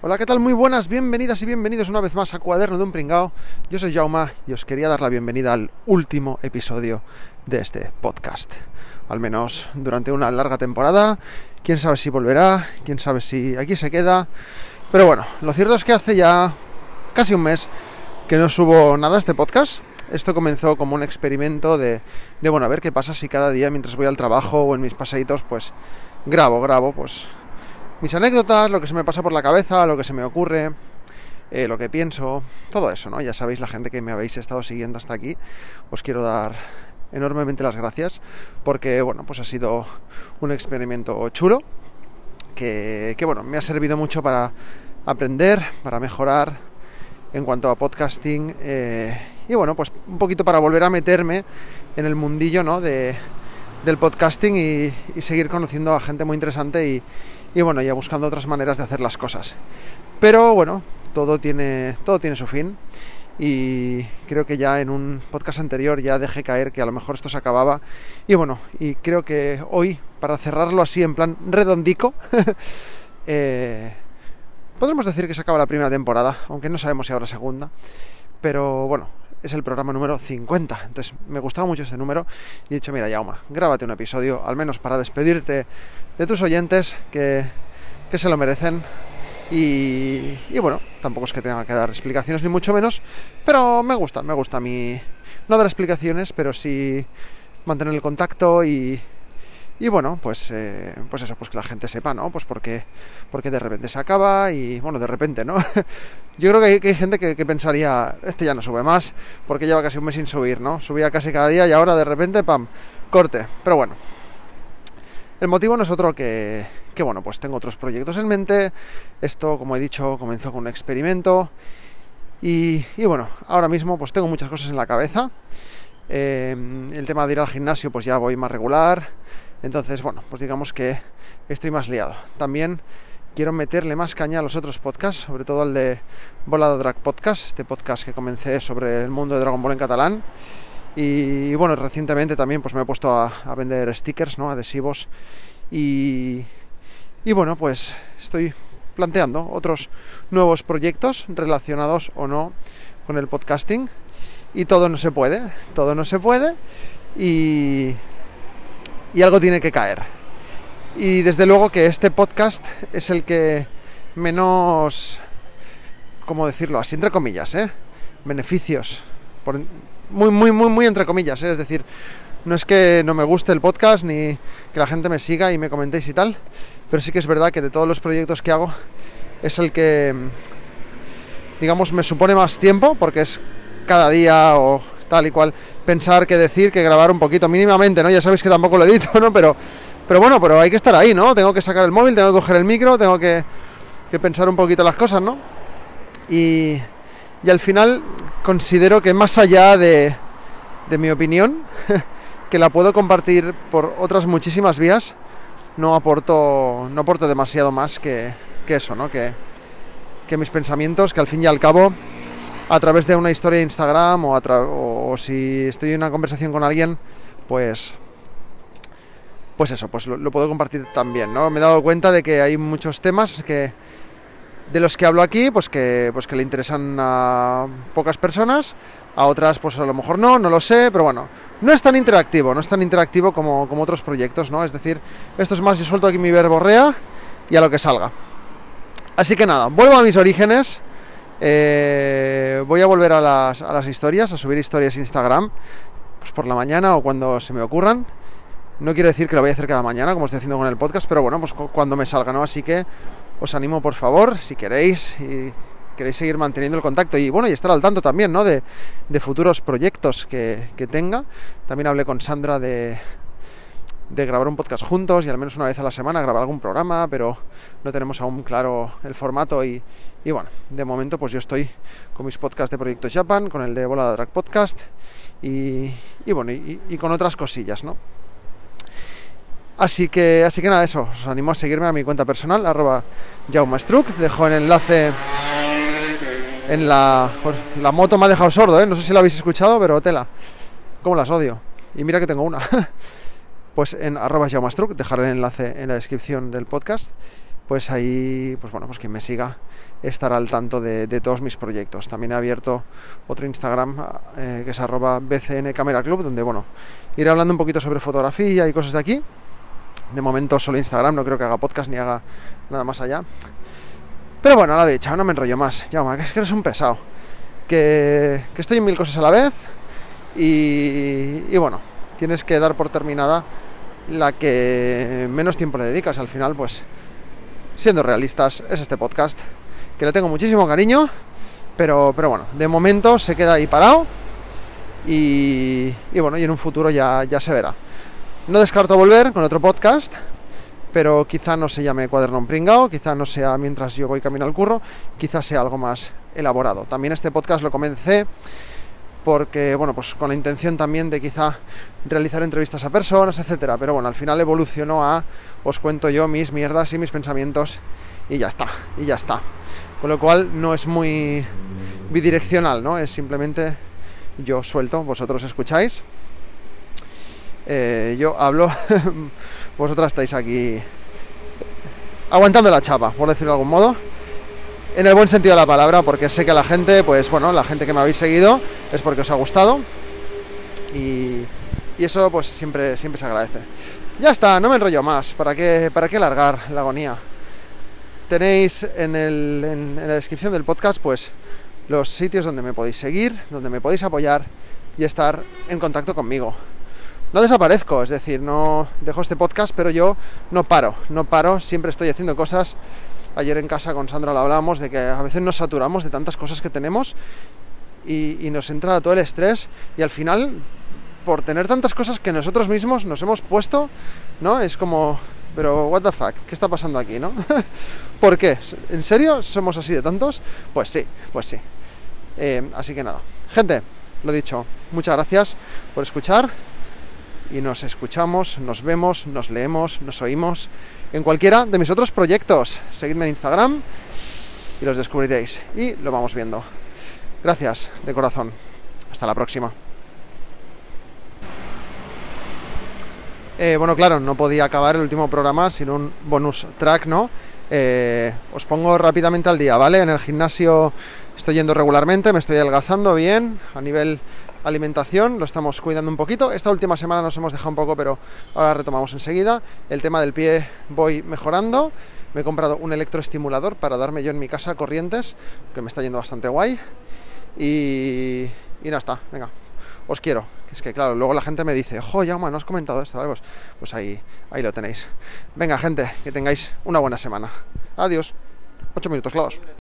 Hola, ¿qué tal? Muy buenas, bienvenidas y bienvenidos una vez más a Cuaderno de un Pringao. Yo soy Jauma y os quería dar la bienvenida al último episodio de este podcast. Al menos durante una larga temporada. Quién sabe si volverá, quién sabe si aquí se queda. Pero bueno, lo cierto es que hace ya casi un mes que no subo nada a este podcast. Esto comenzó como un experimento de, de, bueno, a ver qué pasa si cada día mientras voy al trabajo o en mis paseitos, pues grabo, grabo, pues mis anécdotas, lo que se me pasa por la cabeza, lo que se me ocurre, eh, lo que pienso, todo eso, ¿no? Ya sabéis, la gente que me habéis estado siguiendo hasta aquí, os quiero dar enormemente las gracias porque, bueno, pues ha sido un experimento chulo que, que bueno, me ha servido mucho para aprender, para mejorar en cuanto a podcasting eh, y, bueno, pues un poquito para volver a meterme en el mundillo, ¿no? De, del podcasting y, seguir conociendo a gente muy interesante y y bueno, ya buscando otras maneras de hacer las cosas. Pero bueno, todo tiene, todo tiene su fin y creo que ya en un podcast anterior ya dejé caer que a lo mejor esto se acababa y bueno, y creo que hoy, para cerrarlo así en plan redondico, eh, podremos decir que se acaba la primera temporada, aunque no sabemos si habrá segunda, pero bueno, es el programa número 50. Entonces me gustaba mucho este número y he dicho, mira, Yauma, grábate un episodio, al menos para despedirte de tus oyentes que, que se lo merecen. Y, y, bueno, tampoco es que tenga que dar explicaciones ni mucho menos, pero me gusta, me gusta a mí no dar explicaciones, pero sí mantener el contacto y, y bueno, pues, eh, pues eso, pues que la gente sepa, ¿no? Pues porque, porque de repente se acaba y bueno, de repente, ¿no? Yo creo que hay, que hay gente que, pensaría, este ya no sube más, porque lleva casi un mes sin subir, ¿no? Subía casi cada día y ahora de repente, pam, corte. Pero bueno, el motivo no es otro que, que, bueno, pues tengo otros proyectos en mente. Esto, como he dicho, comenzó con un experimento. Y, y bueno, ahora mismo pues tengo muchas cosas en la cabeza. Eh, el tema de ir al gimnasio pues ya voy más regular. Entonces, bueno, pues digamos que estoy más liado. También quiero meterle más caña a los otros podcasts, sobre todo al de Volado Drag Podcast, este podcast que comencé sobre el mundo de Dragon Ball en catalán. Y bueno, recientemente también pues me he puesto a, a vender stickers, ¿no? adhesivos. Y, y bueno, pues estoy planteando otros nuevos proyectos relacionados o no con el podcasting. Y todo no se puede, todo no se puede. Y, y algo tiene que caer. Y desde luego que este podcast es el que menos, ¿cómo decirlo? Así entre comillas, ¿eh? Beneficios. Por, muy, muy, muy, muy entre comillas, ¿eh? es decir, no es que no me guste el podcast ni que la gente me siga y me comentéis y tal, pero sí que es verdad que de todos los proyectos que hago es el que, digamos, me supone más tiempo porque es cada día o tal y cual pensar que decir que grabar un poquito mínimamente, ¿no? Ya sabéis que tampoco lo edito, ¿no? Pero, pero bueno, pero hay que estar ahí, ¿no? Tengo que sacar el móvil, tengo que coger el micro, tengo que, que pensar un poquito las cosas, ¿no? Y, y al final considero que más allá de, de mi opinión, que la puedo compartir por otras muchísimas vías, no aporto, no aporto demasiado más que, que eso, ¿no? Que, que, mis pensamientos, que al fin y al cabo, a través de una historia de Instagram o, o, o si estoy en una conversación con alguien, pues pues eso, pues lo, lo, puedo compartir también, ¿no? Me he dado cuenta de que hay muchos temas que de los que hablo aquí, pues que, pues que le interesan a pocas personas, a otras pues a lo mejor no, no lo sé, pero bueno, no es tan interactivo, no es tan interactivo como, como otros proyectos, ¿no? Es decir, esto es más, yo suelto aquí mi verborrea y a lo que salga. Así que nada, vuelvo a mis orígenes, eh, voy a volver a las, a las historias, a subir historias Instagram, pues por la mañana o cuando se me ocurran. No quiero decir que lo voy a hacer cada mañana, como estoy haciendo con el podcast, pero bueno, pues cuando me salga, ¿no? Así que os animo, por favor, si queréis y queréis seguir manteniendo el contacto y bueno, y estar al tanto también, ¿no? De, de futuros proyectos que, que, tenga. También hablé con Sandra de, de grabar un podcast juntos y al menos una vez a la semana grabar algún programa, pero no tenemos aún claro el formato y, y bueno, de momento pues yo estoy con mis podcasts de Proyecto Japan, con el de Bola Drag Podcast y, y bueno, y con otras cosillas, ¿no? Así que, así que nada, eso, os animo a seguirme a mi cuenta personal, arroba jaumastruc, dejo el enlace en la... La moto me ha dejado sordo, ¿eh? no sé si lo habéis escuchado, pero tela, como las odio. Y mira que tengo una. pues en arroba dejaré el enlace en la descripción del podcast, pues ahí, pues bueno, pues quien me siga estar al tanto de, todos mis proyectos. También he abierto otro Instagram eh, que es arroba BCN Camera Club, donde bueno, iré hablando un poquito sobre fotografía y cosas de aquí. De momento solo Instagram, no creo que haga podcast ni haga nada más allá. Pero bueno, lo dicho, no me enrollo más. Ya, que que eres un pesado. Que, estoy en mil cosas a la vez y bueno, tienes que dar por terminada la que menos tiempo le dedicas. Al final, pues, siendo realistas, es este podcast que le tengo muchísimo cariño, pero, pero bueno, de momento se queda ahí parado y, bueno, y en un futuro ya, ya se verá. No descarto volver con otro podcast, pero quizá no se llame Cuaderno Pringao, quizá no sea mientras yo voy camino al curro, quizá sea algo más elaborado. También este podcast lo comencé porque, bueno, pues con la intención también de quizá realizar entrevistas a personas, etcétera, pero bueno, al final evolucionó a os cuento yo mis mierdas y mis pensamientos y ya está, y ya está. Con lo cual no es muy bidireccional, ¿no? Es simplemente yo suelto, vosotros escucháis. Eh, yo hablo, vosotras estáis aquí aguantando la chapa, por decirlo de algún modo. En el buen sentido de la palabra, porque sé que la gente, pues bueno, la gente que me habéis seguido es porque os ha gustado. Y, eso pues siempre, siempre se agradece. Ya está, no me enrollo más. ¿Para qué, para qué alargar la agonía? Tenéis en, en, la descripción del podcast pues los sitios donde me podéis seguir, donde me podéis apoyar y estar en contacto conmigo. No desaparezco, es decir, no dejo este podcast, pero yo no paro, no paro, siempre estoy haciendo cosas. Ayer en casa con Sandra lo hablábamos de que a veces nos saturamos de tantas cosas que tenemos y, nos entra todo el estrés y al final, por tener tantas cosas que nosotros mismos nos hemos puesto, ¿no? Es como pero, what the fuck, ¿qué está pasando aquí, no? ¿Por qué? ¿En serio somos así de tontos? Pues sí, pues sí. Eh, así que nada. Gente, lo dicho, muchas gracias por escuchar y nos escuchamos, nos vemos, nos leemos, nos oímos en cualquiera de mis otros proyectos. Seguidme en Instagram y los descubriréis y lo vamos viendo. Gracias de corazón. Hasta la próxima. Eh, bueno, claro, no podía acabar el último programa sin un bonus track, ¿no? Eh, os pongo rápidamente al día, ¿vale? En el gimnasio estoy yendo regularmente, me estoy adelgazando bien a nivel alimentación, lo estamos cuidando un poquito. Esta última semana nos hemos dejado un poco, pero ahora retomamos enseguida. El tema del pie voy mejorando. Me he comprado un electroestimulador para darme yo en mi casa corrientes, que me está yendo bastante guay. Y, nada está, venga, os quiero. Es que claro, luego la gente me dice, jo, Jaume, no has comentado esto, ¿vale? Pues, pues ahí, ahí lo tenéis. Venga, gente, que tengáis una buena semana. Adiós. Ocho minutos, claros.